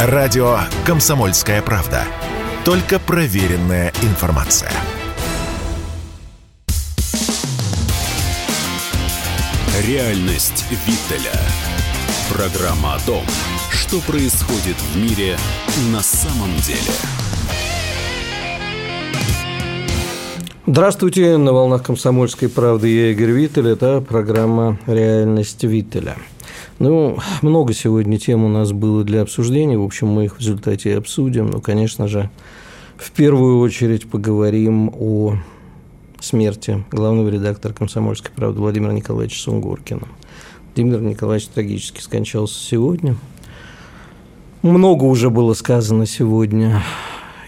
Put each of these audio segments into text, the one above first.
Радио «Комсомольская правда». Только проверенная информация. Реальность Виттеля. Программа о том, что происходит в мире на самом деле. Здравствуйте, на волнах «Комсомольской правды» я Игорь Виттель, это программа «Реальность Виттеля». Ну, много сегодня тем у нас было для обсуждения, в общем, мы их в результате обсудим, но, конечно же, в первую очередь поговорим о смерти главного редактора «Комсомольской правды» Владимира Николаевича Сунгоркина. Владимир Николаевич трагически скончался сегодня. Много уже было сказано сегодня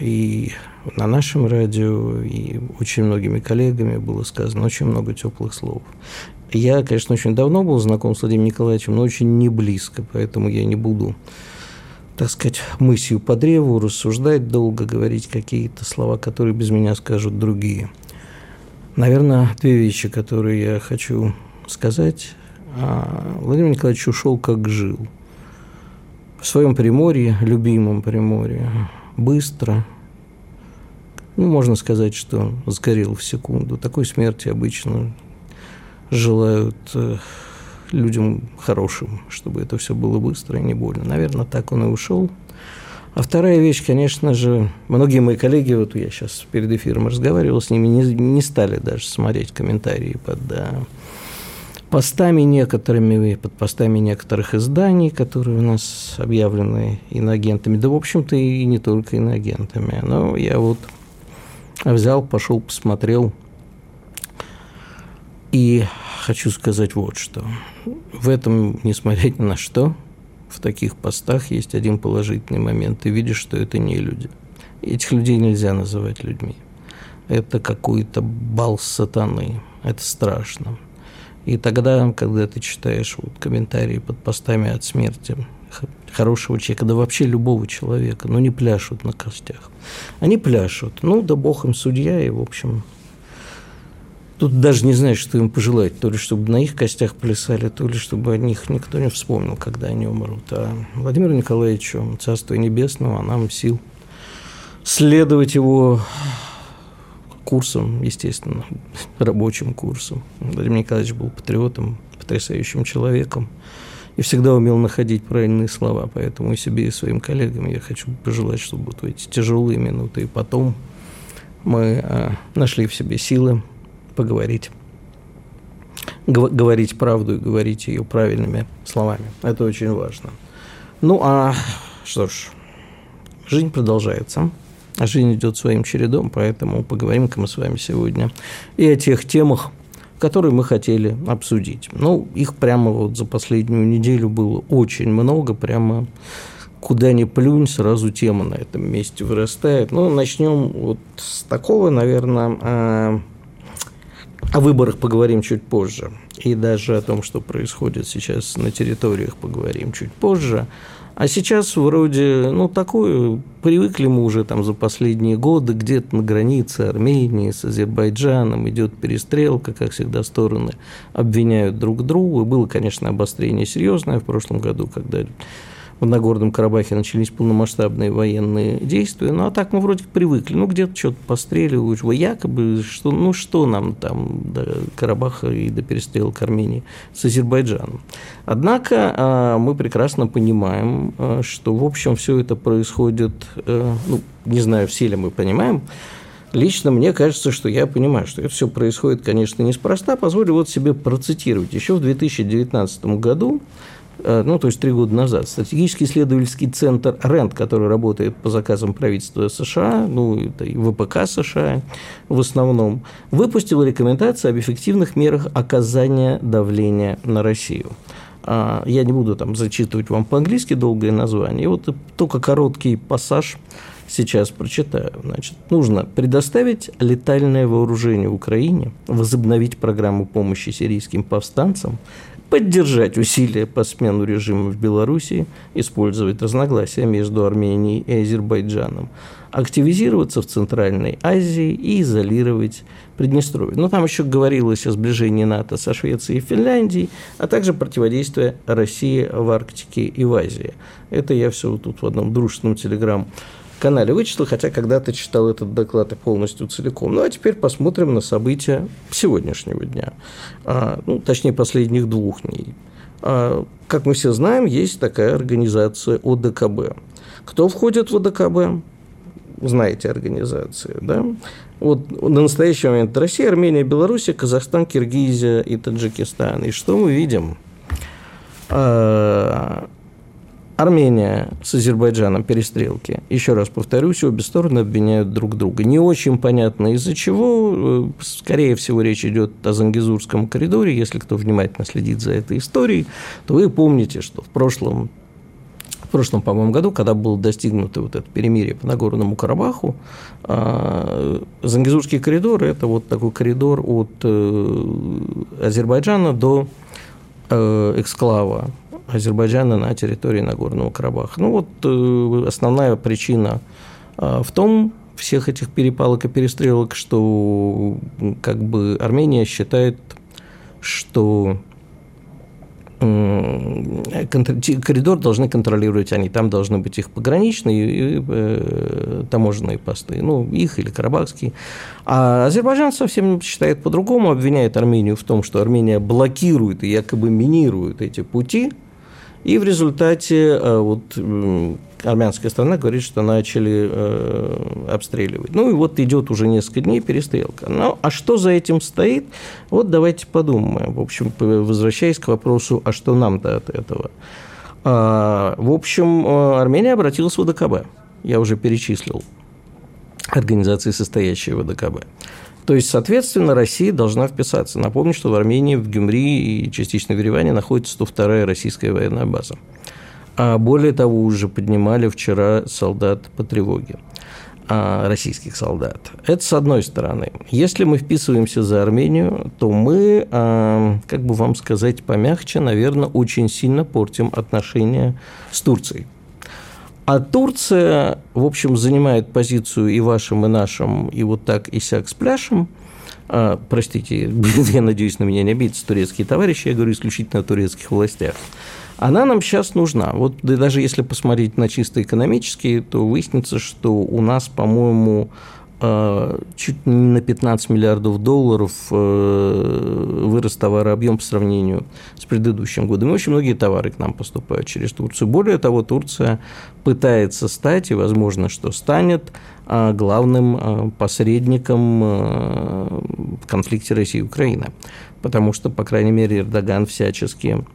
и на нашем радио, и очень многими коллегами было сказано очень много теплых слов. Я, конечно, очень давно был знаком с Владимиром Николаевичем, но очень не близко, поэтому я не буду, так сказать, мысью по древу рассуждать долго, говорить какие-то слова, которые без меня скажут другие – Наверное, две вещи, которые я хочу сказать. А, Владимир Николаевич ушел как жил. В своем приморье, любимом приморье, быстро, ну, можно сказать, что сгорел в секунду. Такой смерти обычно желают э, людям хорошим, чтобы это все было быстро и не больно. Наверное, так он и ушел. А вторая вещь, конечно же, многие мои коллеги, вот я сейчас перед эфиром разговаривал с ними, не, не стали даже смотреть комментарии под да, постами некоторыми, под постами некоторых изданий, которые у нас объявлены иноагентами, да, в общем-то, и не только иноагентами. Но я вот взял, пошел, посмотрел, и хочу сказать вот что. В этом, несмотря ни на что, в таких постах есть один положительный момент. Ты видишь, что это не люди. Этих людей нельзя называть людьми. Это какой-то бал сатаны. Это страшно. И тогда, когда ты читаешь вот комментарии под постами от смерти хорошего человека, да вообще любого человека, ну не пляшут на костях. Они пляшут. Ну, да бог им судья, и, в общем, Тут даже не знаешь, что им пожелать. То ли чтобы на их костях плясали, то ли чтобы о них никто не вспомнил, когда они умрут. А Владимиру Николаевичу, Царство Небесного, а нам сил следовать его курсом, естественно, рабочим курсом. Владимир Николаевич был патриотом, потрясающим человеком и всегда умел находить правильные слова. Поэтому и себе, и своим коллегам я хочу пожелать, чтобы вот в эти тяжелые минуты и потом мы а, нашли в себе силы поговорить. Говорить правду и говорить ее правильными словами. Это очень важно. Ну, а что ж, жизнь продолжается. А жизнь идет своим чередом, поэтому поговорим-ка мы с вами сегодня и о тех темах, которые мы хотели обсудить. Ну, их прямо вот за последнюю неделю было очень много, прямо куда ни плюнь, сразу тема на этом месте вырастает. Ну, начнем вот с такого, наверное, а, о выборах поговорим чуть позже. И даже о том, что происходит сейчас на территориях, поговорим чуть позже. А сейчас вроде, ну, такое, привыкли мы уже там за последние годы, где-то на границе Армении с Азербайджаном идет перестрелка, как всегда стороны обвиняют друг друга. Было, конечно, обострение серьезное в прошлом году, когда в Нагорном Карабахе начались полномасштабные военные действия. Ну, а так мы вроде привыкли. Ну, где-то что-то постреливают, вы якобы, что, ну, что нам там до Карабаха и до перестрелок Армении с Азербайджаном. Однако а, мы прекрасно понимаем, а, что, в общем, все это происходит, э, ну, не знаю, все ли мы понимаем, Лично мне кажется, что я понимаю, что это все происходит, конечно, неспроста. Позволю вот себе процитировать. Еще в 2019 году ну, то есть три года назад, стратегический исследовательский центр РЕНД, который работает по заказам правительства США, ну, это и ВПК США в основном, выпустил рекомендации об эффективных мерах оказания давления на Россию. А, я не буду там зачитывать вам по-английски долгое название, вот только короткий пассаж сейчас прочитаю. Значит, нужно предоставить летальное вооружение Украине, возобновить программу помощи сирийским повстанцам, поддержать усилия по смену режима в Белоруссии, использовать разногласия между Арменией и Азербайджаном, активизироваться в Центральной Азии и изолировать Приднестровье. Но там еще говорилось о сближении НАТО со Швецией и Финляндией, а также противодействие России в Арктике и в Азии. Это я все вот тут в одном дружественном телеграм канале вычислил, хотя когда-то читал этот доклад и полностью целиком. Ну, а теперь посмотрим на события сегодняшнего дня, а, ну, точнее, последних двух дней. А, как мы все знаем, есть такая организация ОДКБ. Кто входит в ОДКБ? Знаете организации, да? Вот на настоящий момент Россия, Армения, Белоруссия, Казахстан, Киргизия и Таджикистан. И что мы видим? Армения с Азербайджаном перестрелки. Еще раз повторюсь, обе стороны обвиняют друг друга. Не очень понятно из-за чего. Скорее всего, речь идет о Зангизурском коридоре. Если кто внимательно следит за этой историей, то вы помните, что в прошлом в прошлом, по-моему, году, когда было достигнуто вот это перемирие по Нагорному Карабаху, а, Зангизурский коридор – это вот такой коридор от э, Азербайджана до э, эксклава Азербайджана на территории Нагорного Карабаха. Ну вот э, основная причина э, в том, всех этих перепалок и перестрелок, что как бы Армения считает, что коридор должны контролировать они, там должны быть их пограничные и э, таможенные посты, ну, их или карабахские. А Азербайджан совсем считает по-другому, обвиняет Армению в том, что Армения блокирует и якобы минирует эти пути, и в результате э, вот, армянская страна говорит, что начали э, обстреливать. Ну и вот идет уже несколько дней перестрелка. Ну а что за этим стоит? Вот давайте подумаем. В общем, возвращаясь к вопросу, а что нам-то от этого? А, в общем, э, Армения обратилась в ВДКБ. Я уже перечислил организации, состоящие в ВДКБ. То есть, соответственно, Россия должна вписаться. Напомню, что в Армении, в Гюмри и частично в Ереване находится 102-я российская военная база. А более того, уже поднимали вчера солдат по тревоге а, российских солдат. Это с одной стороны. Если мы вписываемся за Армению, то мы, а, как бы вам сказать помягче, наверное, очень сильно портим отношения с Турцией. А Турция, в общем, занимает позицию и вашим, и нашим, и вот так, и сяк с пляшем. А, простите, я надеюсь, на меня не обидятся турецкие товарищи, я говорю исключительно о турецких властях. Она нам сейчас нужна. Вот даже если посмотреть на чисто экономические, то выяснится, что у нас, по-моему, чуть не на 15 миллиардов долларов э, вырос товарообъем по сравнению с предыдущим годом. И очень многие товары к нам поступают через Турцию. Более того, Турция пытается стать, и возможно, что станет, а, главным посредником в конфликте России и Украины. Потому что, по крайней мере, Эрдоган всячески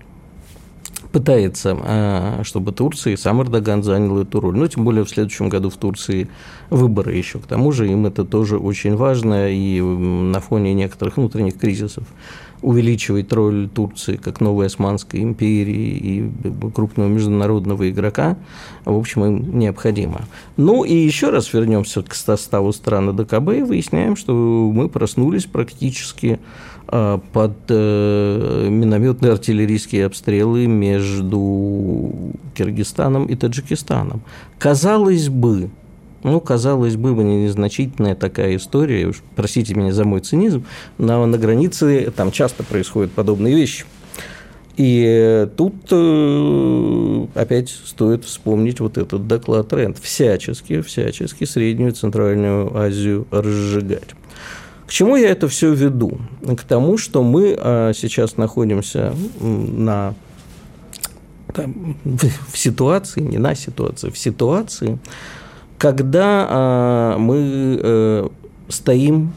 пытается, а, чтобы Турция и сам Эрдоган занял эту роль. Ну, тем более в следующем году в Турции выборы еще. К тому же им это тоже очень важно, и на фоне некоторых внутренних кризисов увеличивать роль Турции как новой Османской империи и крупного международного игрока, в общем, им необходимо. Ну и еще раз вернемся к составу стран ДКБ и выясняем, что мы проснулись практически а, под э, минометные артиллерийские обстрелы между Киргизстаном и Таджикистаном. Казалось бы, ну, казалось бы, незначительная такая история, уж простите меня за мой цинизм, но на границе там часто происходят подобные вещи. И тут э, опять стоит вспомнить вот этот доклад Тренд. Всячески, всячески Среднюю и Центральную Азию разжигать. К чему я это все веду? К тому, что мы а, сейчас находимся на там, в ситуации, не на ситуации, в ситуации, когда а, мы э, стоим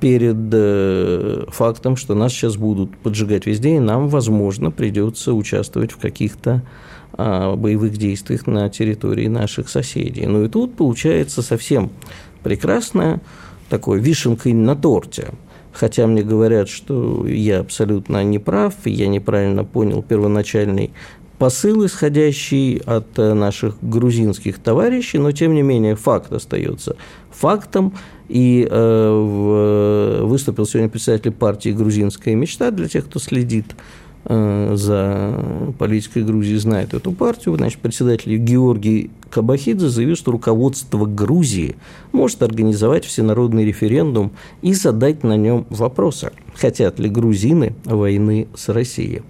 перед э, фактом, что нас сейчас будут поджигать везде, и нам, возможно, придется участвовать в каких-то а, боевых действиях на территории наших соседей. Ну и тут получается совсем прекрасная такой вишенкой на торте. Хотя мне говорят, что я абсолютно не прав, я неправильно понял первоначальный посыл, исходящий от наших грузинских товарищей, но тем не менее факт остается фактом. И э, выступил сегодня председатель партии «Грузинская мечта» для тех, кто следит Э, за политикой Грузии знает эту партию, значит, председатель Георгий Кабахидзе заявил, что руководство Грузии может организовать всенародный референдум и задать на нем вопросы, хотят ли грузины войны с Россией.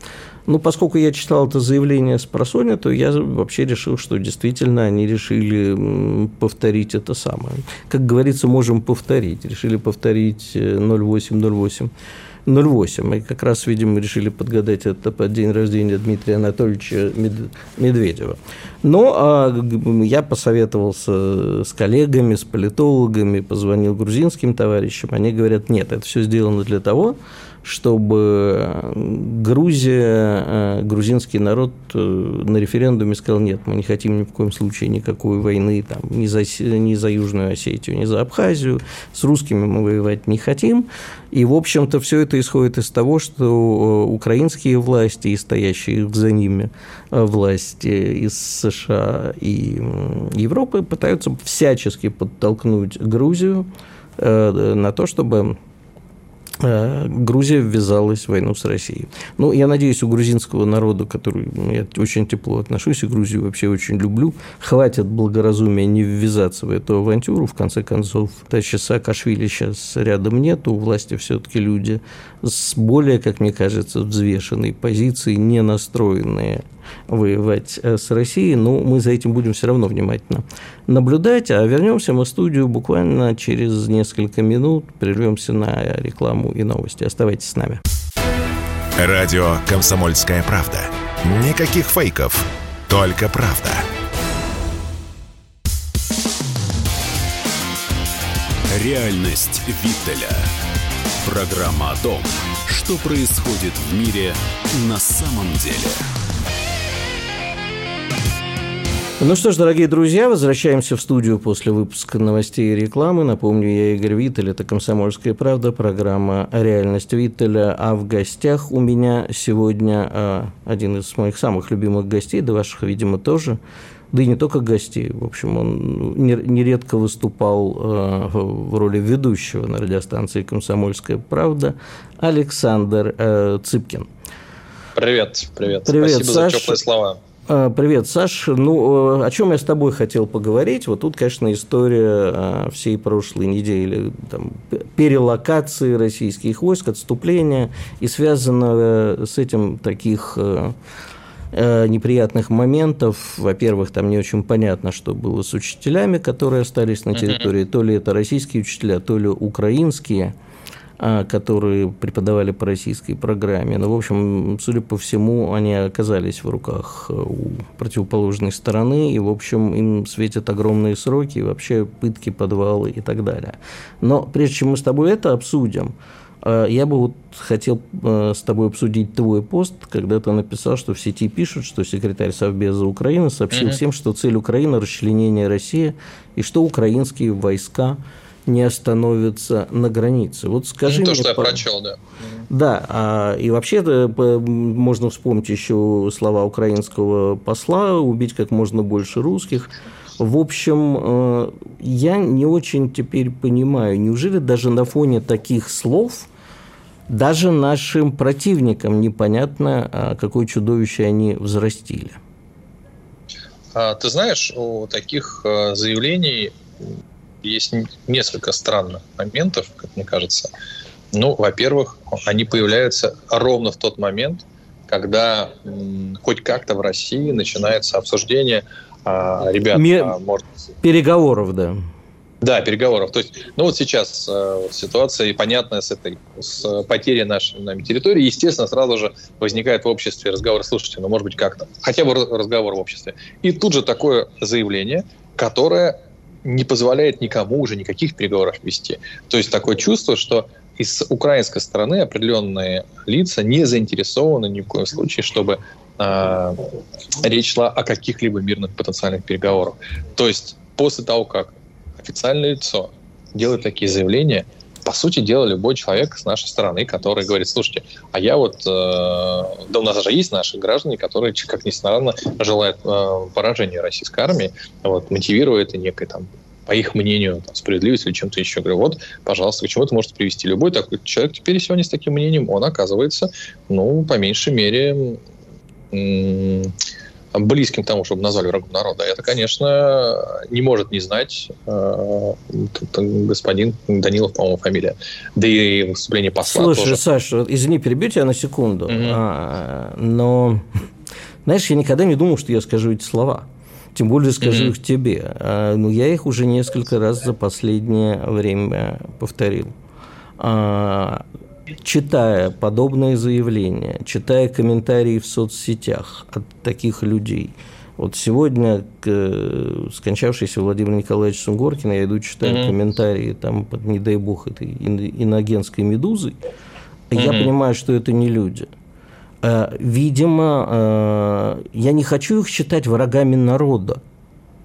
Ну, поскольку я читал это заявление с просоня, то я вообще решил, что действительно они решили повторить это самое. Как говорится, можем повторить. Решили повторить 0808 08. Мы как раз, видимо, решили подгадать это под день рождения Дмитрия Анатольевича Медведева. Но а, я посоветовался с коллегами, с политологами, позвонил грузинским товарищам. Они говорят, нет, это все сделано для того, чтобы Грузия, э, грузинский народ э, на референдуме сказал, нет, мы не хотим ни в коем случае никакой войны там, ни, за, ни за Южную Осетию, ни за Абхазию, с русскими мы воевать не хотим. И, в общем-то, все это исходит из того, что э, украинские власти и стоящие за ними власти из США и Европы пытаются всячески подтолкнуть Грузию на то, чтобы Э, Грузия ввязалась в войну с Россией. Ну, я надеюсь, у грузинского народа, который ну, я очень тепло отношусь, и Грузию вообще очень люблю, хватит благоразумия не ввязаться в эту авантюру. В конце концов, товарища Саакашвили сейчас рядом нет, у власти все-таки люди с более, как мне кажется, взвешенной позиции, не настроенные воевать э, с Россией, но мы за этим будем все равно внимательно наблюдать. А вернемся мы в студию буквально через несколько минут, прервемся на рекламу и новости. Оставайтесь с нами. Радио «Комсомольская правда». Никаких фейков, только правда. Реальность Виттеля. Программа о том, что происходит в мире на самом деле. Ну что ж, дорогие друзья, возвращаемся в студию после выпуска новостей и рекламы. Напомню, я Игорь Виттель, это «Комсомольская правда», программа «Реальность Виттеля». А в гостях у меня сегодня а, один из моих самых любимых гостей, да ваших, видимо, тоже, да и не только гостей. В общем, он нередко выступал а, в роли ведущего на радиостанции «Комсомольская правда» Александр а, Цыпкин. Привет, привет. Привет, Спасибо Саш. за теплые слова. А, привет, Саш. Ну, э, о чем я с тобой хотел поговорить? Вот тут, конечно, история а, всей прошлой недели там, перелокации российских войск, отступления, и связано с этим таких э, э, неприятных моментов. Во-первых, там не очень понятно, что было с учителями, которые остались на территории. То ли это российские учителя, то ли украинские – которые преподавали по российской программе. Но, в общем, судя по всему, они оказались в руках э, у противоположной стороны, и, в общем, им светят огромные сроки, и вообще пытки, подвалы и так далее. Но прежде чем мы с тобой это обсудим, э, я бы вот хотел э, с тобой обсудить твой пост, когда ты написал, что в сети пишут, что секретарь Совбеза Украины сообщил mm-hmm. всем, что цель Украины – расчленение России, и что украинские войска – не остановятся на границе. Вот скажи ну, то, мне, что я прочел, да. Да, а, и вообще можно вспомнить еще слова украинского посла «убить как можно больше русских». В общем, э, я не очень теперь понимаю, неужели даже на фоне таких слов даже нашим противникам непонятно, а, какое чудовище они взрастили? А, ты знаешь, у таких э, заявлений есть несколько странных моментов, как мне кажется. Ну, во-первых, они появляются ровно в тот момент, когда м, хоть как-то в России начинается обсуждение, а, ребят, Ми... а, может... переговоров, да. Да, переговоров. То есть, ну вот сейчас э, ситуация понятная с этой, с потерей нашей нами территории. Естественно, сразу же возникает в обществе разговор, слушайте, ну может быть как-то, хотя бы разговор в обществе. И тут же такое заявление, которое не позволяет никому уже никаких переговоров вести. То есть такое чувство, что из украинской стороны определенные лица не заинтересованы ни в коем случае, чтобы э, речь шла о каких-либо мирных потенциальных переговорах. То есть после того, как официальное лицо делает такие заявления, по сути дела, любой человек с нашей стороны, который говорит, слушайте, а я вот, э, да у нас же есть наши граждане, которые, как ни странно, желают э, поражения российской армии, вот, мотивируя это некой там по их мнению, там, справедливость или чем-то еще. Говорю, вот, пожалуйста, к чему это может привести. Любой такой человек теперь сегодня с таким мнением, он оказывается, ну, по меньшей мере, близким к тому, чтобы назвали врагом народа. Это, конечно, не может не знать э, господин Данилов, по-моему, фамилия. Да и выступление посла Слушай, тоже. Саша, извини, перебью тебя на секунду. Mm-hmm. А, но, знаешь, я никогда не думал, что я скажу эти слова. Тем более скажу mm-hmm. их тебе. А, но я их уже несколько раз за последнее время повторил. А, читая подобные заявления, читая комментарии в соцсетях от таких людей, вот сегодня к скончавшийся Владимир Николаевич Сунгоркин, я иду читаю mm-hmm. комментарии там под, не дай бог, этой иногенской медузы, mm-hmm. я понимаю, что это не люди. А, видимо, а, я не хочу их считать врагами народа,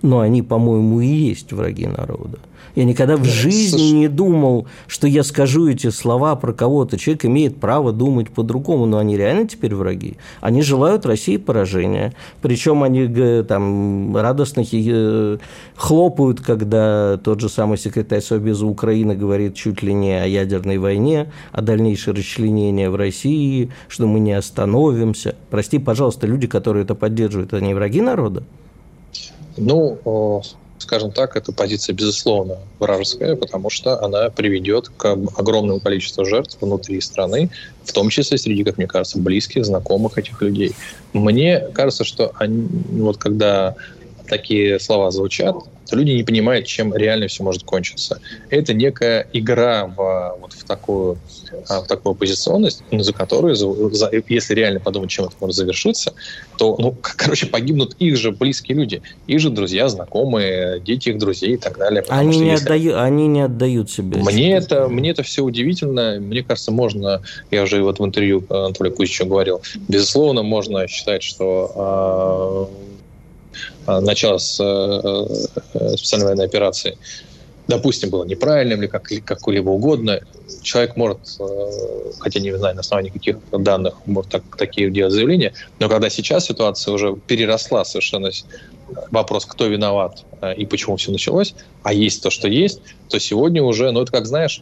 но они, по-моему, и есть враги народа. Я никогда в жизни Слушай. не думал, что я скажу эти слова про кого-то. Человек имеет право думать по-другому, но они реально теперь враги. Они желают России поражения. Причем они там радостно э, хлопают, когда тот же самый секретарь Совбеза Украины говорит чуть ли не о ядерной войне, о дальнейшем расчленении в России, что мы не остановимся. Прости, пожалуйста, люди, которые это поддерживают, они враги народа? Ну, скажем так, эта позиция, безусловно, вражеская, потому что она приведет к огромному количеству жертв внутри страны, в том числе среди, как мне кажется, близких, знакомых этих людей. Мне кажется, что они, вот когда такие слова звучат, то люди не понимают, чем реально все может кончиться. Это некая игра в, вот в, такую, а, в такую позиционность, за которую, за, если реально подумать, чем это может завершиться, то, ну, короче, погибнут их же близкие люди, их же друзья, знакомые, дети их друзей и так далее. Они, не если... отдают, они не отдают себе. Мне это, мне это все удивительно. Мне кажется, можно, я уже вот в интервью Анатолию Кузичу говорил, безусловно, можно считать, что э, а, начала с э, э, специальной военной операции, допустим, было неправильным или как, как-либо угодно, человек может, э, хотя не знаю на основании каких данных, может так, такие делать заявления, но когда сейчас ситуация уже переросла совершенно вопрос, кто виноват и почему все началось, а есть то, что есть, то сегодня уже, ну это как знаешь,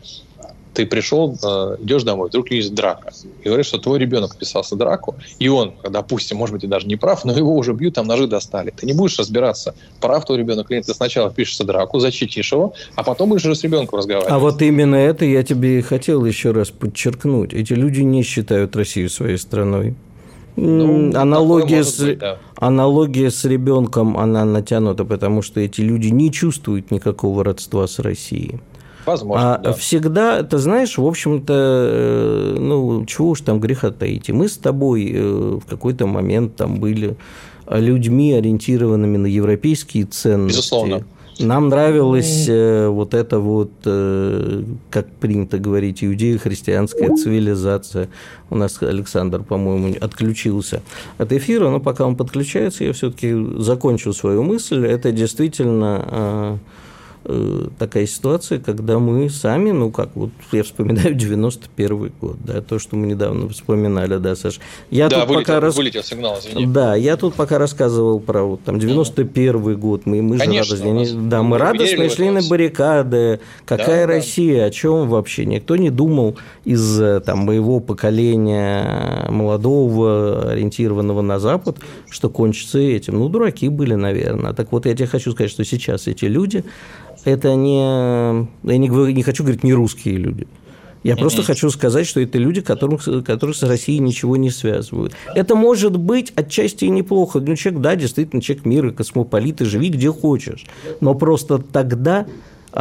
ты пришел, э, идешь домой, вдруг есть драка, и говоришь, что твой ребенок вписался в драку, и он, допустим, может быть, и даже не прав, но его уже бьют, там ножи достали. Ты не будешь разбираться, прав твой ребенок или нет. Ты сначала впишешься в драку, защитишь его, а потом будешь уже с ребенком разговаривать. А вот именно это я тебе хотел еще раз подчеркнуть. Эти люди не считают Россию своей страной. Ну, аналогия, с, быть, да. аналогия с ребенком, она натянута, потому что эти люди не чувствуют никакого родства с Россией. Возможно, а да. Всегда, ты знаешь, в общем-то, э, ну, чего уж там греха таить. Мы с тобой э, в какой-то момент там были людьми, ориентированными на европейские ценности. Безусловно. Нам нравилась э, вот эта вот, э, как принято говорить, иудео-христианская цивилизация. У нас Александр, по-моему, отключился от эфира, но пока он подключается, я все-таки закончу свою мысль. Это действительно Э, такая ситуация, когда мы сами, ну как, вот я вспоминаю 91 год, да, то, что мы недавно вспоминали, да, Саш. Я да, тут вылетел, пока рас... вылетел сигнал, извини. Да, я тут пока рассказывал про вот, там 91 год, мы, мы Конечно, же радостно, да, мы радостно шли на баррикады, какая да, Россия, да. о чем вообще, никто не думал из там моего поколения молодого, ориентированного на Запад, что кончится этим. Ну, дураки были, наверное. Так вот, я тебе хочу сказать, что сейчас эти люди, это не, я не, говорю, не хочу говорить не русские люди. Я mm-hmm. просто хочу сказать, что это люди, которых, которых с Россией ничего не связывают. Это может быть отчасти и неплохо. Ну, человек, да, действительно, человек мира, космополит, и живи где хочешь. Но просто тогда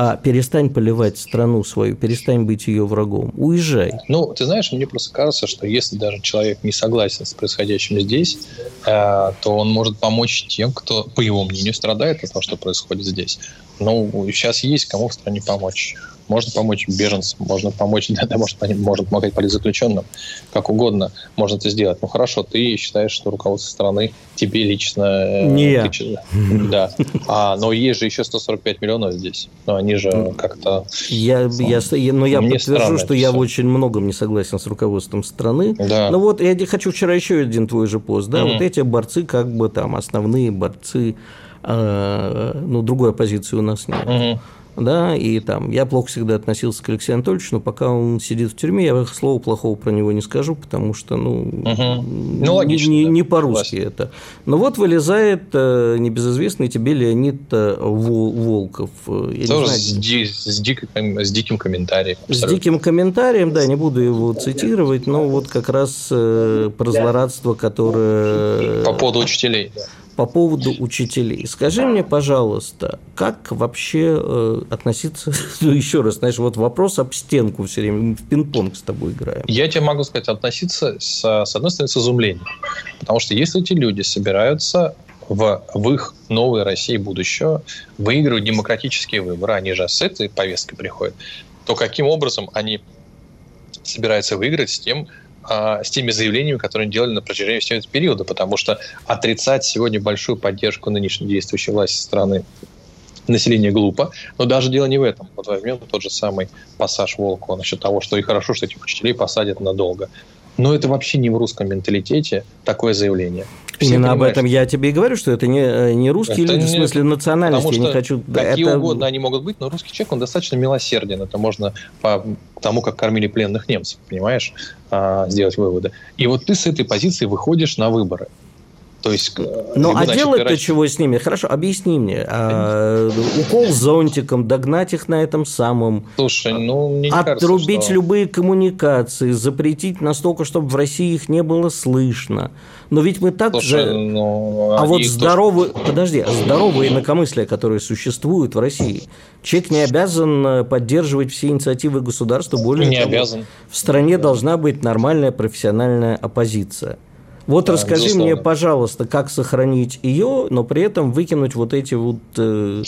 а перестань поливать страну свою, перестань быть ее врагом, уезжай. Ну, ты знаешь, мне просто кажется, что если даже человек не согласен с происходящим здесь, э, то он может помочь тем, кто, по его мнению, страдает от того, что происходит здесь. Ну, сейчас есть кому в стране помочь. Можно помочь беженцам, можно помочь, да, может, может помогать политзаключенным, как угодно можно это сделать. Ну хорошо, ты считаешь, что руководство страны тебе лично... Э, Не я. Да. А, но есть же еще 145 миллионов здесь. Но они же как-то... Я, я, но я подтвержу, что я в очень многом не согласен с руководством страны. Да. Ну вот, я хочу вчера еще один твой же пост. Да, mm-hmm. вот эти борцы, как бы там, основные борцы, э, ну, другой оппозиции у нас нет. Mm-hmm да, и там я плохо всегда относился к Алексею Анатольевичу, но пока он сидит в тюрьме, я слова плохого про него не скажу, потому что, ну, угу. ну логично, не, не, не по-русски Власть. это. Но вот вылезает э, небезызвестный тебе Леонид э, Волков. Я Тоже знаю, с, ди, с, дик, с диким комментарием. Абсолютно. С диким комментарием, да, не буду его цитировать, но вот как раз э, про злорадство, которое... По поводу учителей, да по поводу учителей. Скажи мне, пожалуйста, как вообще э, относиться, ну, еще раз, знаешь, вот вопрос об стенку все время, в пинг-понг с тобой играем. Я тебе могу сказать, относиться с, с одной стороны с изумлением, потому что если эти люди собираются в, в их новой России будущего выигрывать демократические выборы, они же с этой повесткой приходят, то каким образом они собираются выиграть с тем, а, с теми заявлениями, которые они делали на протяжении всего этого периода, потому что отрицать сегодня большую поддержку нынешней действующей власти страны населения глупо, но даже дело не в этом. Вот возьмем тот же самый пассаж Волкова насчет того, что и хорошо, что этих учителей посадят надолго. Но это вообще не в русском менталитете такое заявление. Все Именно об этом я тебе и говорю, что это не, э, не русские это люди, не, в смысле национальности. Потому я не хочу... Какие это... угодно они могут быть, но русский человек, он достаточно милосерден. Это можно по тому, как кормили пленных немцев, понимаешь, а, сделать выводы. И вот ты с этой позиции выходишь на выборы. То есть, э, ну, а делать-то чего с ними? Хорошо, объясни мне. А, укол зонтиком, догнать их на этом самом. Слушай, ну, мне не Отрубить кажется, что... любые коммуникации, запретить настолько, чтобы в России их не было слышно. Но ведь мы так Слушай, же... Ну, а вот здоровые... Тоже... Подожди, а здоровые инакомыслия, которые существуют в России, человек не обязан э, поддерживать все инициативы государства. Более не того, обязан. В стране да. должна быть нормальная профессиональная оппозиция. Вот да, расскажи безусловно. мне, пожалуйста, как сохранить ее, но при этом выкинуть вот эти вот э,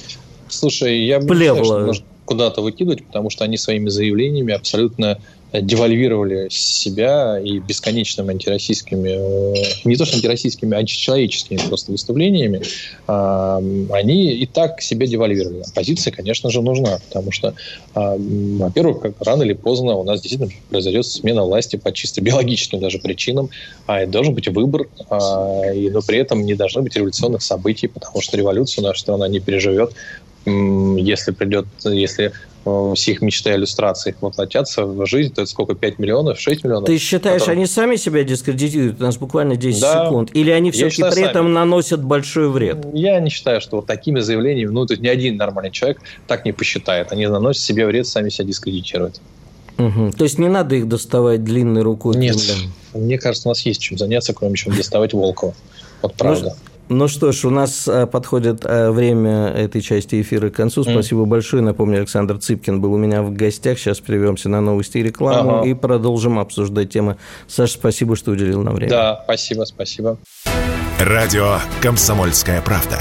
Слушай, я бы нужно куда-то выкидывать, потому что они своими заявлениями абсолютно девальвировали себя и бесконечными антироссийскими, э, не то что антироссийскими, а античеловеческими просто выступлениями, они и так себя девальвировали. Оппозиция, конечно же, нужна, потому что, во-первых, рано или поздно у нас действительно произойдет смена власти по чисто биологическим даже причинам, а это должен быть выбор, а, но при этом не должно быть революционных событий, потому что революцию наша страна не переживет, если придет, если Э, все их мечты о иллюстрациях воплотятся в жизнь, то это сколько, 5 миллионов, 6 миллионов? Ты считаешь, которые... они сами себя дискредитируют? У нас буквально 10 да, секунд. Или они все-таки при этом сами. наносят большой вред? Я не считаю, что вот такими заявлениями, ну, тут ни один нормальный человек так не посчитает. Они наносят себе вред, сами себя дискредитируют. Угу. То есть не надо их доставать длинной рукой? Нет. Мне кажется, у нас есть чем заняться, кроме чем доставать Волкова. Вот правда. Ну, ну что ж, у нас э, подходит э, время этой части эфира к концу. Спасибо mm. большое. Напомню, Александр Цыпкин был у меня в гостях. Сейчас прервемся на новости и рекламу ага. и продолжим обсуждать темы. Саша, спасибо, что уделил нам время. Да, спасибо, спасибо. Радио «Комсомольская правда».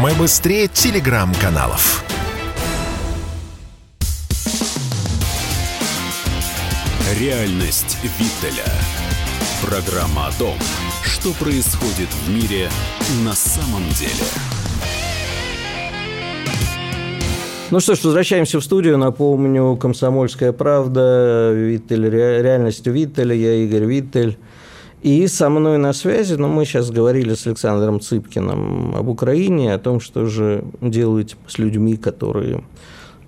Мы быстрее телеграм-каналов. Реальность Виттеля. Программа о том, что происходит в мире на самом деле. Ну что ж, возвращаемся в студию. Напомню, «Комсомольская правда», Виттель, реальность Виттеля, я Игорь Виттель. И со мной на связи, ну, мы сейчас говорили с Александром Цыпкиным об Украине, о том, что же делать с людьми, которые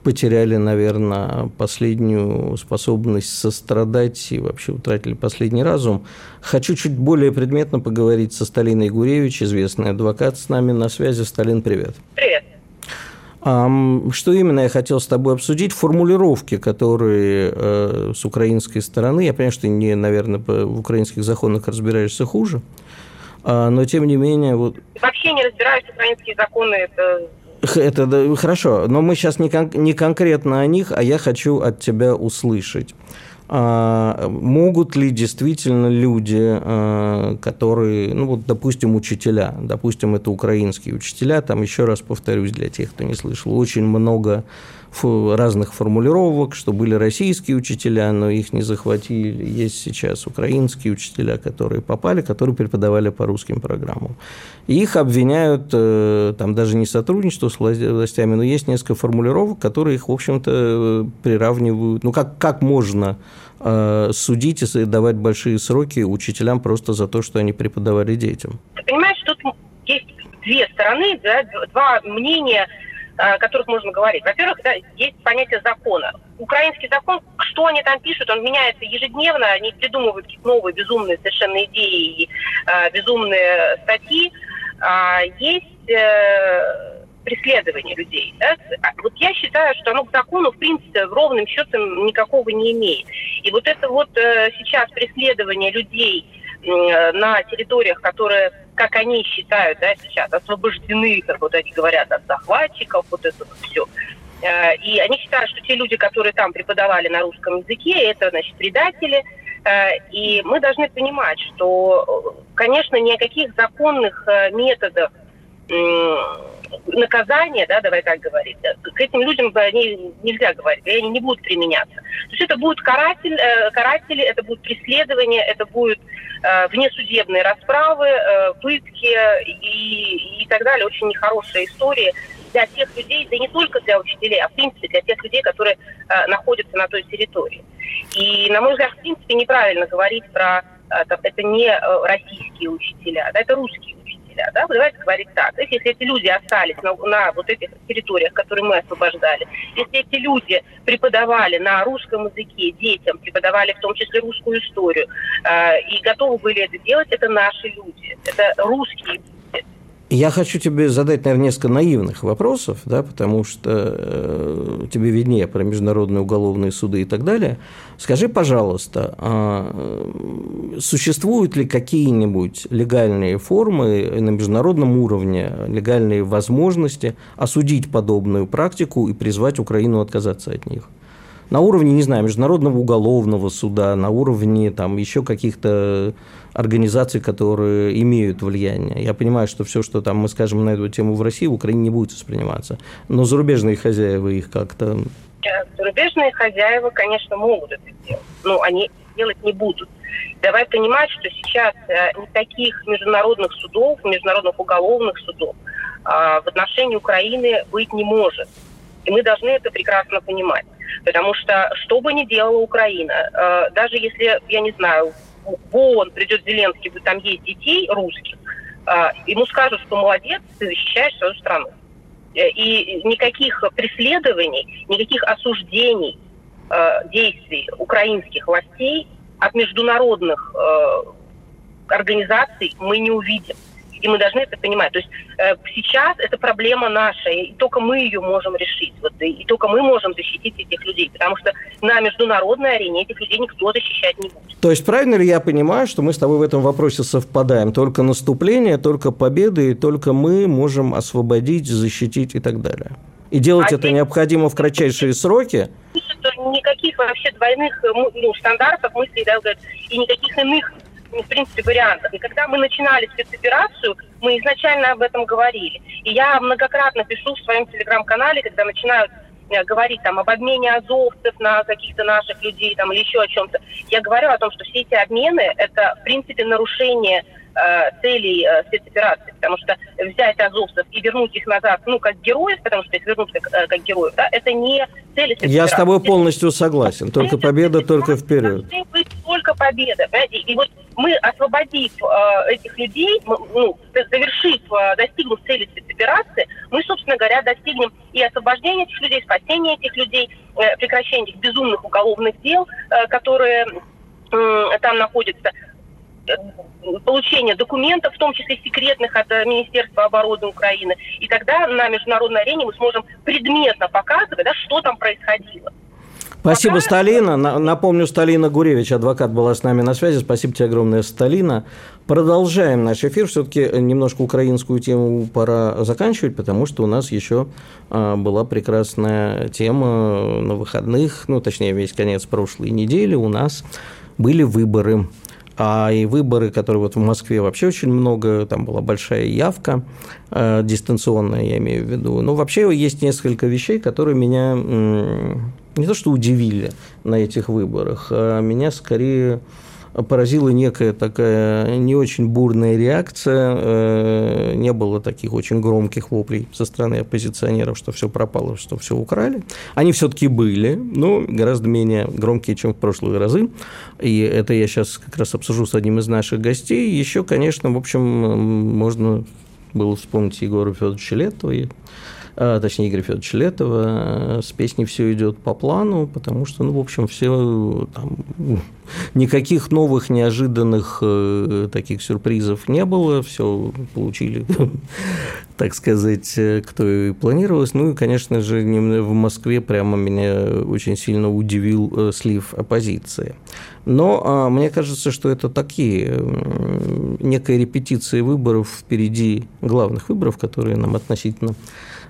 потеряли, наверное, последнюю способность сострадать и вообще утратили последний разум. Хочу чуть более предметно поговорить со Сталиной Гуревич, известный адвокат с нами на связи. Сталин, привет. Привет. Что именно я хотел с тобой обсудить? Формулировки, которые э, с украинской стороны, я понимаю, что ты, не, наверное, в украинских законах разбираешься хуже, а, но тем не менее... Вот... Вообще не разбираюсь, украинские законы, это это да, хорошо, но мы сейчас не, кон- не конкретно о них, а я хочу от тебя услышать. а, могут ли действительно люди, а, которые, ну вот, допустим, учителя, допустим, это украинские учителя, там еще раз повторюсь для тех, кто не слышал, очень много разных формулировок, что были российские учителя, но их не захватили. Есть сейчас украинские учителя, которые попали, которые преподавали по русским программам. И их обвиняют, э, там даже не сотрудничество с властями, но есть несколько формулировок, которые их, в общем-то, приравнивают. Ну, как, как можно э, судить и давать большие сроки учителям просто за то, что они преподавали детям? Ты понимаешь, тут есть две стороны, да, два мнения – о которых можно говорить. Во-первых, да, есть понятие закона. Украинский закон, что они там пишут, он меняется ежедневно, они придумывают какие-то новые безумные совершенно идеи и э, безумные статьи. А, есть э, преследование людей. Да? А вот я считаю, что оно к закону, в принципе, ровным счетом никакого не имеет. И вот это вот э, сейчас преследование людей э, на территориях, которые как они считают, да, сейчас освобождены, как вот они говорят, от захватчиков, вот это вот все. Э, и они считают, что те люди, которые там преподавали на русском языке, это, значит, предатели. Э, и мы должны понимать, что, конечно, ни о каких законных э, методах наказания, да, давай так говорить, к этим людям они нельзя говорить, они не будут применяться. То есть это будут каратель, каратели, это будет преследование, это будет Э, внесудебные расправы, э, пытки и, и так далее. Очень нехорошая история для тех людей, да не только для учителей, а в принципе для тех людей, которые э, находятся на той территории. И, на мой взгляд, в принципе, неправильно говорить про это не российские учителя, да, это русские учителя. Да? Давайте говорить так. Если эти люди остались на, на вот этих территориях, которые мы освобождали, если эти люди преподавали на русском языке детям, преподавали в том числе русскую историю, э, и готовы были это делать, это наши люди, это русские я хочу тебе задать, наверное, несколько наивных вопросов, да, потому что э, тебе виднее про международные уголовные суды и так далее. Скажи, пожалуйста, э, существуют ли какие-нибудь легальные формы на международном уровне, легальные возможности осудить подобную практику и призвать Украину отказаться от них? На уровне, не знаю, Международного уголовного суда, на уровне там еще каких-то организаций, которые имеют влияние. Я понимаю, что все, что там мы скажем на эту тему в России, в Украине не будет восприниматься. Но зарубежные хозяева их как-то... Зарубежные хозяева, конечно, могут это сделать, но они делать не будут. Давай понимать, что сейчас э, никаких международных судов, международных уголовных судов а, в отношении Украины быть не может. И мы должны это прекрасно понимать. Потому что что бы ни делала Украина, э, даже если, я не знаю, в ООН придет Зеленский, будет там есть детей русских, э, ему скажут, что молодец, ты защищаешь свою страну. Э, и никаких преследований, никаких осуждений действий украинских властей от международных организаций мы не увидим и мы должны это понимать. То есть э, сейчас это проблема наша, и только мы ее можем решить, вот, и, и только мы можем защитить этих людей, потому что на международной арене этих людей никто защищать не будет. То есть правильно ли я понимаю, что мы с тобой в этом вопросе совпадаем? Только наступление, только победы, и только мы можем освободить, защитить и так далее? И делать а это необходимо в кратчайшие сроки? Никаких вообще двойных э, ну, стандартов мыслей, да, и никаких иных в принципе, вариантов. И когда мы начинали спецоперацию, мы изначально об этом говорили. И я многократно пишу в своем телеграм-канале, когда начинают э, говорить там об обмене азовцев на каких-то наших людей там или еще о чем-то. Я говорю о том, что все эти обмены это в принципе нарушение э, целей э, спецоперации, потому что взять азовцев и вернуть их назад, ну, как героев, потому что их вернут как, э, как героев, да, это не цели спецоперации. Я с тобой полностью согласен, только победа, только вперед. Только победа, понимаете, и вот мы, освободив э, этих людей, мы, ну, завершив, э, достигнув цели спецоперации, мы, собственно говоря, достигнем и освобождения этих людей, спасения этих людей, э, прекращения этих безумных уголовных дел, э, которые э, там находятся, э, получение документов, в том числе секретных от э, Министерства обороны Украины. И тогда на международной арене мы сможем предметно показывать, да, что там происходило. Спасибо, Пока... Сталина. Напомню, Сталина Гуревич, адвокат, была с нами на связи. Спасибо тебе огромное, Сталина. Продолжаем наш эфир. Все-таки немножко украинскую тему пора заканчивать, потому что у нас еще а, была прекрасная тема на выходных, ну, точнее, весь конец прошлой недели у нас были выборы а и выборы, которые вот в Москве вообще очень много, там была большая явка, э, дистанционная, я имею в виду. Но вообще есть несколько вещей, которые меня не то что удивили на этих выборах, а меня скорее поразила некая такая не очень бурная реакция, э, не было таких очень громких воплей со стороны оппозиционеров, что все пропало, что все украли. Они все-таки были, но гораздо менее громкие, чем в прошлые разы. И это я сейчас как раз обсужу с одним из наших гостей. Еще, конечно, в общем, можно было вспомнить Егора Федоровича Летова, точнее, Игоря Федоровича Летова, с песней все идет по плану, потому что, ну, в общем, все там, никаких новых неожиданных э, таких сюрпризов не было, все получили, так сказать, кто и планировалось. Ну и, конечно же, в Москве прямо меня очень сильно удивил э, слив оппозиции. Но а, мне кажется, что это такие некая репетиция выборов впереди главных выборов, которые нам относительно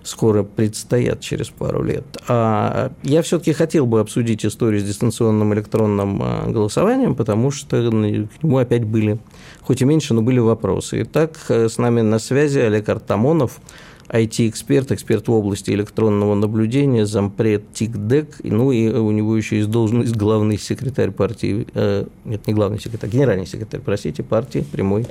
скоро предстоят через пару лет. А я все-таки хотел бы обсудить историю с дистанционным электронным а, голосованием, потому что ну, к нему опять были, хоть и меньше, но были вопросы. Итак, э, с нами на связи Олег Артамонов, IT-эксперт, эксперт в области электронного наблюдения, зампред ТИКДЕК, ну и у него еще есть должность главный секретарь партии, э, нет, не главный секретарь, генеральный секретарь, простите, партии «Прямой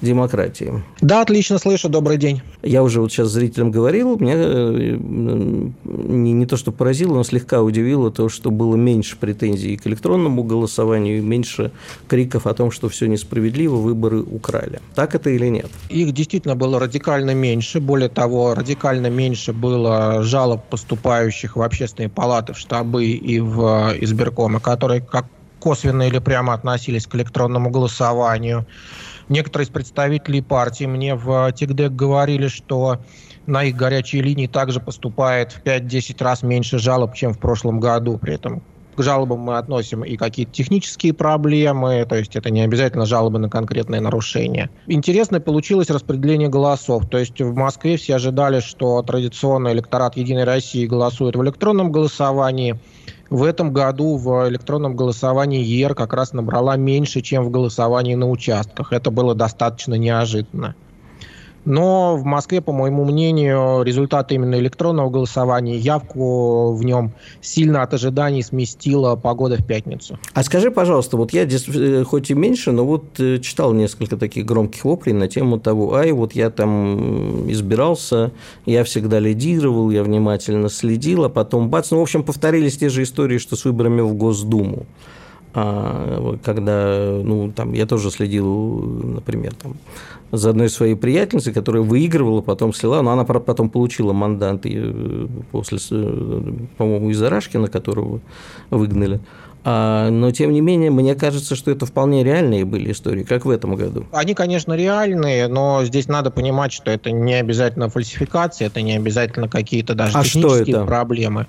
демократии. Да, отлично слышу, добрый день. Я уже вот сейчас зрителям говорил, меня э, не, не то что поразило, но слегка удивило то, что было меньше претензий к электронному голосованию, меньше криков о том, что все несправедливо, выборы украли. Так это или нет? Их действительно было радикально меньше. Более того, радикально меньше было жалоб поступающих в общественные палаты, в штабы и в э, избиркомы, которые как косвенно или прямо относились к электронному голосованию. Некоторые из представителей партии мне в ТИКДЕК говорили, что на их горячие линии также поступает в 5-10 раз меньше жалоб, чем в прошлом году. При этом к жалобам мы относим и какие-то технические проблемы, то есть это не обязательно жалобы на конкретные нарушения. Интересно получилось распределение голосов. То есть в Москве все ожидали, что традиционный электорат Единой России голосует в электронном голосовании – в этом году в электронном голосовании ЕР как раз набрала меньше, чем в голосовании на участках. Это было достаточно неожиданно. Но в Москве, по моему мнению, результаты именно электронного голосования, явку в нем сильно от ожиданий сместила погода в пятницу. А скажи, пожалуйста, вот я э, хоть и меньше, но вот э, читал несколько таких громких воплей на тему того, ай, вот я там избирался, я всегда лидировал, я внимательно следил, а потом бац, ну, в общем, повторились те же истории, что с выборами в Госдуму а, когда, ну, там, я тоже следил, например, там, за одной своей приятельницей, которая выигрывала, потом слила, но она потом получила мандат э, после, э, по-моему, из Арашкина, которого выгнали. А, но, тем не менее, мне кажется, что это вполне реальные были истории, как в этом году. Они, конечно, реальные, но здесь надо понимать, что это не обязательно фальсификация, это не обязательно какие-то даже а технические проблемы.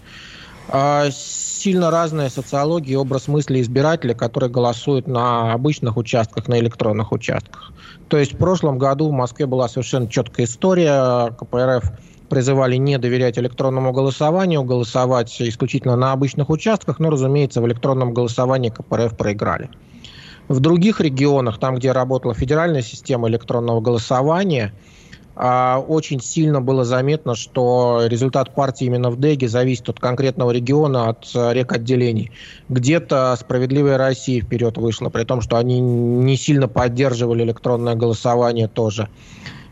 Сильно разная социология и образ мысли избирателя, который голосует на обычных участках, на электронных участках. То есть в прошлом году в Москве была совершенно четкая история. КПРФ призывали не доверять электронному голосованию, голосовать исключительно на обычных участках, но, разумеется, в электронном голосовании КПРФ проиграли. В других регионах, там, где работала федеральная система электронного голосования – очень сильно было заметно, что результат партии именно в Деге зависит от конкретного региона, от э, рек отделений. Где-то «Справедливая Россия» вперед вышла, при том, что они не сильно поддерживали электронное голосование тоже.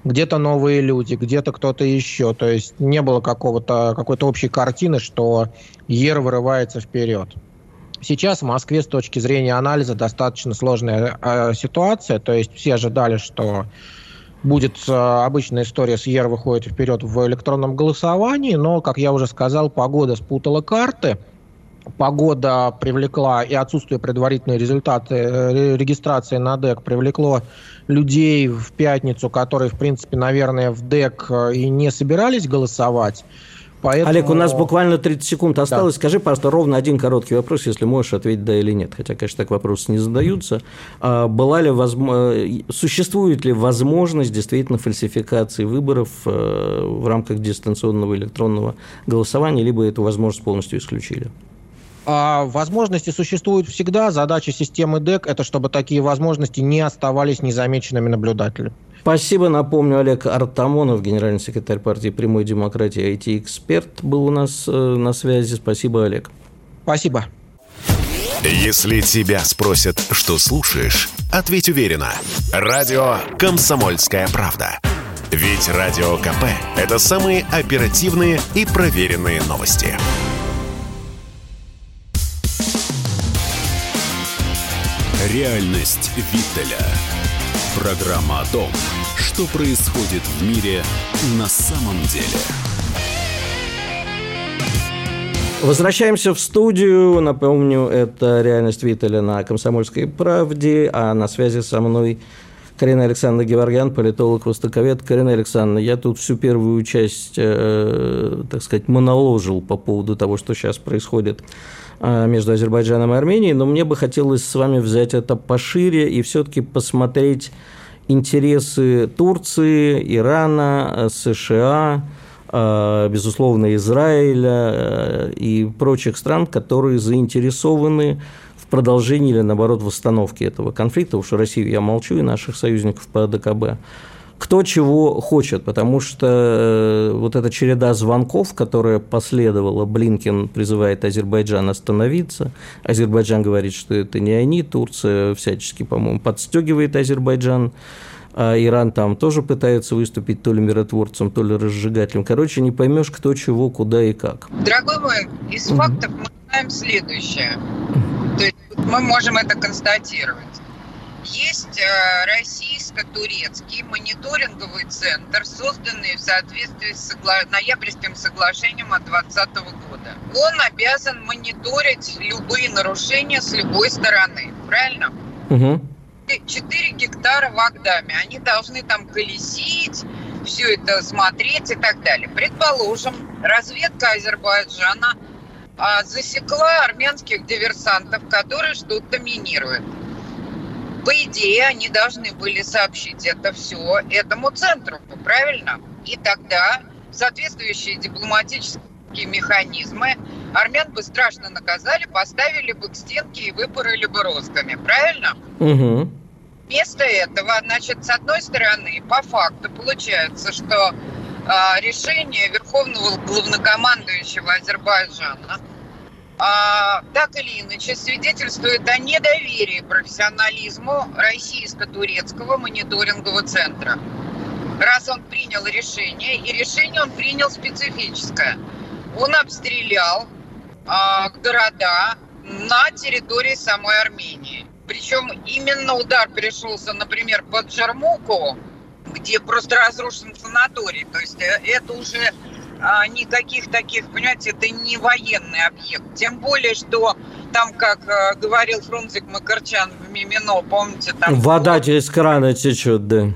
Где-то новые люди, где-то кто-то еще. То есть не было какого-то, какой-то общей картины, что ЕР вырывается вперед. Сейчас в Москве с точки зрения анализа достаточно сложная э, ситуация. То есть все ожидали, что будет э, обычная история с ЕР выходит вперед в электронном голосовании, но, как я уже сказал, погода спутала карты. Погода привлекла и отсутствие предварительной результаты э, регистрации на ДЭК привлекло людей в пятницу, которые, в принципе, наверное, в ДЭК э, и не собирались голосовать. Поэтому... Олег, у нас буквально 30 секунд осталось. Да. Скажи, пожалуйста, ровно один короткий вопрос, если можешь ответить да или нет. Хотя, конечно, так вопросы не задаются. А была ли возможно... Существует ли возможность действительно фальсификации выборов э, в рамках дистанционного электронного голосования, либо эту возможность полностью исключили? А возможности существуют всегда. Задача системы ДЭК – это чтобы такие возможности не оставались незамеченными наблюдателями. Спасибо. Напомню, Олег Артамонов, генеральный секретарь партии «Прямой демократии», IT-эксперт, был у нас э, на связи. Спасибо, Олег. Спасибо. Если тебя спросят, что слушаешь, ответь уверенно. Радио «Комсомольская правда». Ведь Радио КП – это самые оперативные и проверенные новости. Реальность Виттеля. Программа о том, что происходит в мире на самом деле. Возвращаемся в студию. Напомню, это «Реальность Виттеля» на «Комсомольской правде», а на связи со мной Карина Александровна Геворгян, политолог, востоковед. Карина Александровна, я тут всю первую часть, э, так сказать, моноложил по поводу того, что сейчас происходит между Азербайджаном и Арменией, но мне бы хотелось с вами взять это пошире и все-таки посмотреть интересы Турции, Ирана, США, э, безусловно, Израиля э, и прочих стран, которые заинтересованы продолжении или, наоборот, восстановке этого конфликта, уж Россию я молчу, и наших союзников по ДКБ, кто чего хочет, потому что э, вот эта череда звонков, которая последовала, Блинкин призывает Азербайджан остановиться, Азербайджан говорит, что это не они, Турция всячески, по-моему, подстегивает Азербайджан, а Иран там тоже пытается выступить то ли миротворцем, то ли разжигателем. Короче, не поймешь, кто чего, куда и как. Дорогой мой, из фактов мы знаем следующее мы можем это констатировать. Есть э, российско-турецкий мониторинговый центр, созданный в соответствии с согла... ноябрьским соглашением от 2020 года. Он обязан мониторить любые нарушения с любой стороны, правильно? Угу. 4 гектара в Агдаме. Они должны там колесить, все это смотреть и так далее. Предположим, разведка Азербайджана – а, засекла армянских диверсантов, которые что-то доминируют. По идее, они должны были сообщить это все этому центру, правильно? И тогда соответствующие дипломатические механизмы армян бы страшно наказали, поставили бы к стенке и выпороли бы розгами, правильно? Угу. Вместо этого, значит, с одной стороны, по факту получается, что а, решение Верховного главнокомандующего Азербайджана а, так или иначе свидетельствует о недоверии профессионализму российско-турецкого мониторингового центра. Раз он принял решение, и решение он принял специфическое. Он обстрелял а, города на территории самой Армении. Причем именно удар пришелся, например, под Джармуку, где просто разрушен санаторий. То есть э, это уже а, никаких таких, понимаете, это не военный объект. Тем более, что там, как э, говорил Фрунзик Макарчан в Мимино, помните, там... Вода через краны течет, да.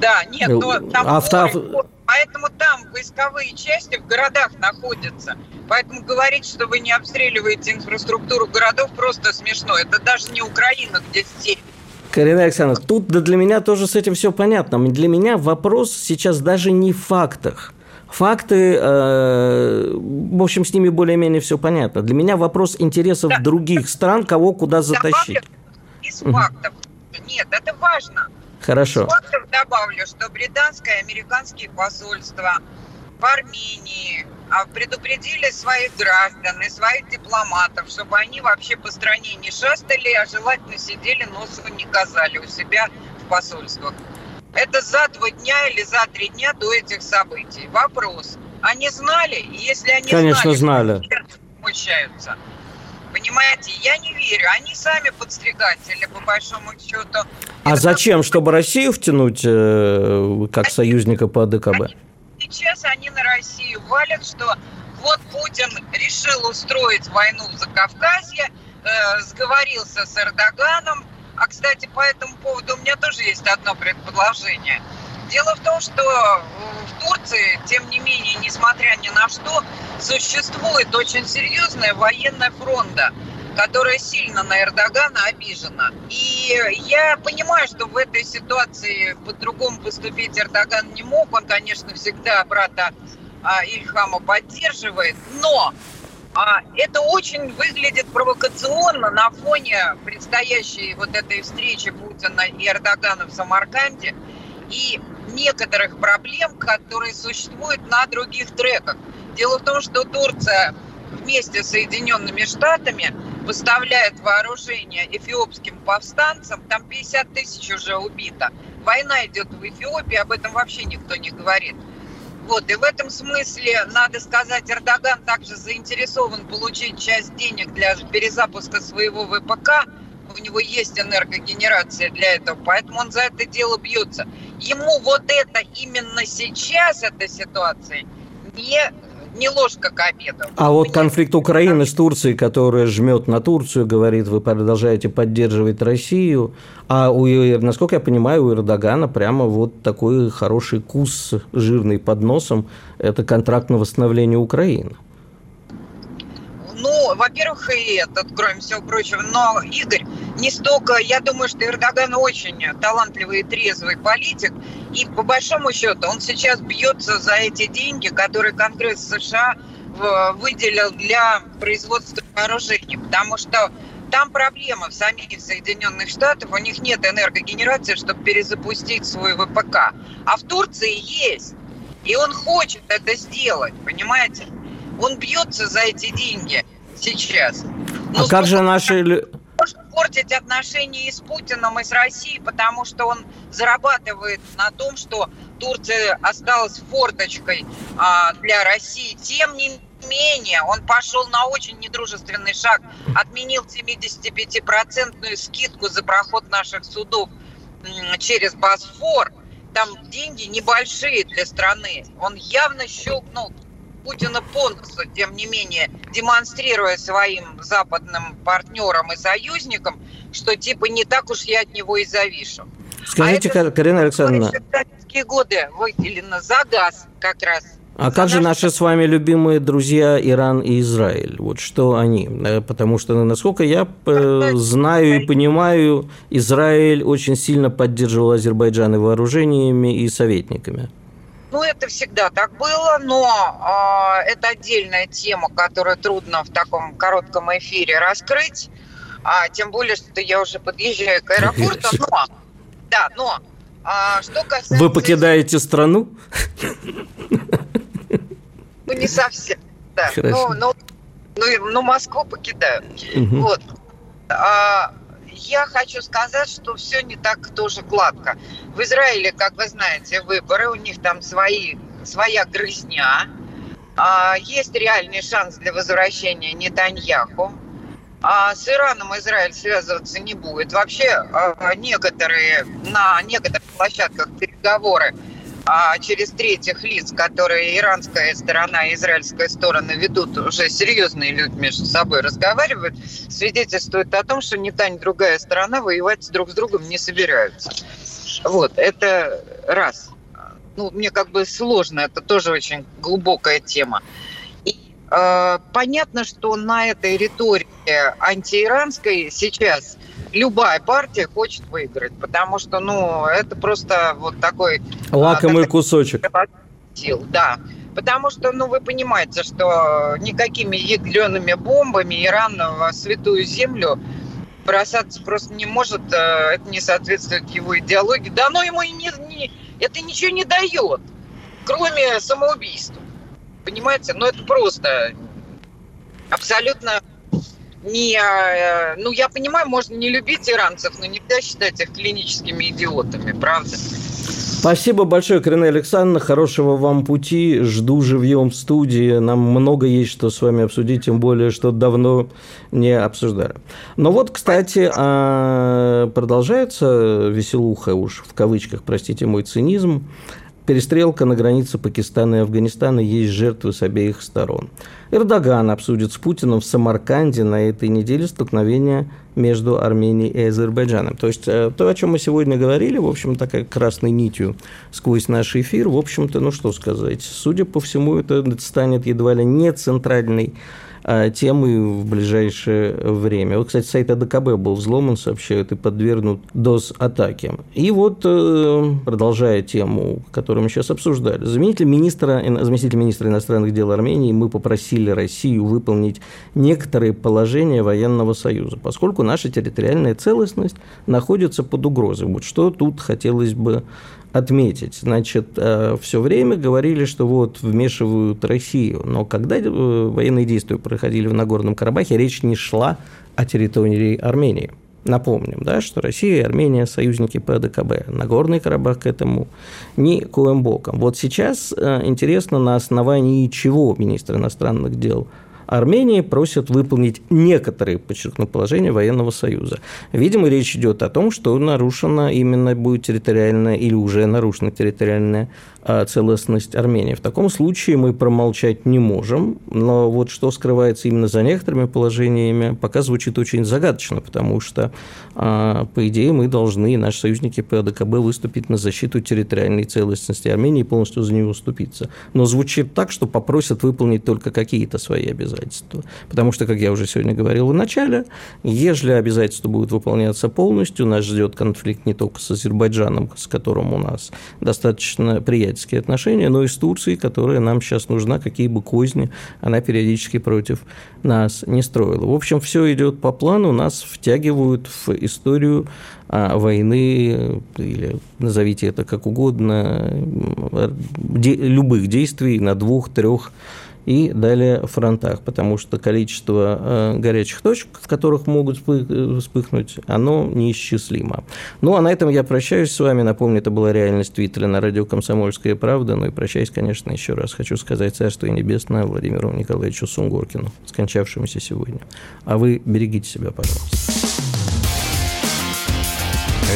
Да, нет, но там Авто... поэтому там войсковые части в городах находятся. Поэтому говорить, что вы не обстреливаете инфраструктуру городов, просто смешно. Это даже не Украина, где степь Карина Александровна, тут да для меня тоже с этим все понятно. Для меня вопрос сейчас даже не в фактах. Факты, э, в общем, с ними более-менее все понятно. Для меня вопрос интересов да. других стран, кого куда затащить. Из фактов. Нет, это важно. Хорошо. Из фактов добавлю, что британское и американские посольства в Армении, а предупредили своих граждан и своих дипломатов, чтобы они вообще по стране не шастали, а желательно сидели, носом не казали у себя в посольствах. Это за два дня или за три дня до этих событий. Вопрос. Они знали? Если они Конечно, знали, знали. смущаются. Понимаете, я не верю. Они сами подстригатели, по большому счету. А Это зачем? Как... Чтобы Россию втянуть э, как они... союзника по ДКБ? Они сейчас они на Россию валят, что вот Путин решил устроить войну в Закавказье, э, сговорился с Эрдоганом. А, кстати, по этому поводу у меня тоже есть одно предположение. Дело в том, что в Турции, тем не менее, несмотря ни на что, существует очень серьезная военная фронта, которая сильно на Эрдогана обижена. И я понимаю, что в этой ситуации по-другому поступить Эрдоган не мог. Он, конечно, всегда брата а, Ильхама поддерживает, но это очень выглядит провокационно на фоне предстоящей вот этой встречи Путина и Эрдогана в Самарканде и некоторых проблем, которые существуют на других треках. Дело в том, что Турция вместе с Соединенными Штатами поставляет вооружение эфиопским повстанцам. Там 50 тысяч уже убито. Война идет в Эфиопии, об этом вообще никто не говорит. Вот, и в этом смысле, надо сказать, Эрдоган также заинтересован получить часть денег для перезапуска своего ВПК. У него есть энергогенерация для этого, поэтому он за это дело бьется. Ему вот это именно сейчас, эта ситуация, не не ложка к обеду. А вот конфликт Украины с Турцией, которая жмет на Турцию, говорит, вы продолжаете поддерживать Россию, а у, насколько я понимаю, у Эрдогана прямо вот такой хороший кус жирный под носом, это контракт на восстановление Украины. Ну, во-первых, и этот, кроме всего прочего. Но, Игорь, не столько... Я думаю, что Эрдоган очень талантливый и трезвый политик. И по большому счету он сейчас бьется за эти деньги, которые Конгресс США выделил для производства вооружений. Потому что там проблема в самих Соединенных Штатах. У них нет энергогенерации, чтобы перезапустить свой ВПК. А в Турции есть. И он хочет это сделать, понимаете? Он бьется за эти деньги сейчас. Но а как же наши... Может портить отношения и с Путиным, и с Россией, потому что он зарабатывает на том, что Турция осталась форточкой а, для России. Тем не менее, он пошел на очень недружественный шаг, отменил 75-процентную скидку за проход наших судов через Босфор. Там деньги небольшие для страны. Он явно щелкнул Путина по носу, тем не менее, демонстрируя своим западным партнерам и союзникам, что типа не так уж я от него и завишу. Скажите, а Карина Александровна... В годы выделено за газ как раз а как же наши с вами любимые друзья Иран и Израиль? Вот что они? Э, потому что, насколько я э, знаю и понимаю, Израиль очень сильно поддерживал Азербайджан и вооружениями, и советниками. Ну, это всегда так было, но э, это отдельная тема, которую трудно в таком коротком эфире раскрыть. А, тем более, что я уже подъезжаю к аэропорту. Но, да, но а, что касается... Вы покидаете страну? Ну, не совсем, да. Ну, ну, ну, ну, Москву покидаю. Угу. Вот. А, я хочу сказать, что все не так тоже гладко. В Израиле, как вы знаете, выборы, у них там свои, своя грызня. А, есть реальный шанс для возвращения Нетаньяху. А с Ираном Израиль связываться не будет. Вообще а, некоторые, на некоторых площадках переговоры а через третьих лиц, которые иранская сторона и израильская сторона ведут, уже серьезные люди между собой разговаривают, свидетельствует о том, что ни та, ни другая сторона воевать друг с другом не собираются. Вот, это раз. Ну, мне как бы сложно, это тоже очень глубокая тема. И э, понятно, что на этой риторике антииранской сейчас любая партия хочет выиграть, потому что, ну, это просто вот такой... А, Лакомый кусочек. Сил, да. Потому что, ну, вы понимаете, что никакими ядреными бомбами Иран в святую землю бросаться просто не может, э, это не соответствует его идеологии. Да оно ему и не, не это ничего не дает, кроме самоубийства. Понимаете? Ну, это просто абсолютно не... Э, ну, я понимаю, можно не любить иранцев, но нельзя считать их клиническими идиотами, правда? Спасибо большое, Карина Александровна. Хорошего вам пути. Жду живьем в студии. Нам много есть, что с вами обсудить, тем более, что давно не обсуждали. Но вот, кстати, а, продолжается веселуха уж в кавычках, простите мой цинизм. Перестрелка на границе Пакистана и Афганистана есть жертвы с обеих сторон. Эрдоган обсудит с Путиным в Самарканде на этой неделе столкновение между Арменией и Азербайджаном. То есть э, то, о чем мы сегодня говорили, в общем, такая красной нитью сквозь наш эфир, в общем-то, ну что сказать, судя по всему, это станет едва ли не центральной темы в ближайшее время. Вот, кстати, сайт АДКБ был взломан, сообщают, и подвергнут ДОС-атаке. И вот, э, продолжая тему, которую мы сейчас обсуждали, заместитель министра, заместитель министра иностранных дел Армении мы попросили Россию выполнить некоторые положения военного союза, поскольку наша территориальная целостность находится под угрозой. Вот что тут хотелось бы отметить. Значит, э, все время говорили, что вот вмешивают Россию, но когда э, военные действия проходили в Нагорном Карабахе, речь не шла о территории Армении. Напомним, да, что Россия и Армения – союзники по АДКБ. Нагорный Карабах к этому никоим боком. Вот сейчас э, интересно, на основании чего министр иностранных дел Армении просят выполнить некоторые, подчеркну, положения военного союза. Видимо, речь идет о том, что нарушена именно будет территориальная или уже нарушена территориальная а, целостность Армении. В таком случае мы промолчать не можем, но вот что скрывается именно за некоторыми положениями, пока звучит очень загадочно, потому что, а, по идее, мы должны, наши союзники по АДКБ, выступить на защиту территориальной целостности Армении и полностью за нее уступиться. Но звучит так, что попросят выполнить только какие-то свои обязательства. Потому что, как я уже сегодня говорил в начале, если обязательства будут выполняться полностью, нас ждет конфликт не только с Азербайджаном, с которым у нас достаточно приятельские отношения, но и с Турцией, которая нам сейчас нужна, какие бы козни она периодически против нас не строила. В общем, все идет по плану, нас втягивают в историю а, войны, или назовите это как угодно, любых действий на двух-трех и далее фронтах, потому что количество э, горячих точек, в которых могут вспыхнуть, оно неисчислимо. Ну, а на этом я прощаюсь с вами. Напомню, это была реальность Твиттера на радио «Комсомольская правда». Ну и прощаюсь, конечно, еще раз. Хочу сказать царство и небесное Владимиру Николаевичу Сунгоркину, скончавшемуся сегодня. А вы берегите себя, пожалуйста.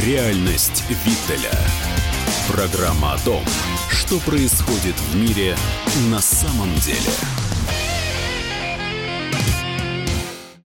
Реальность Виттеля. Программа о том, что происходит в мире на самом деле.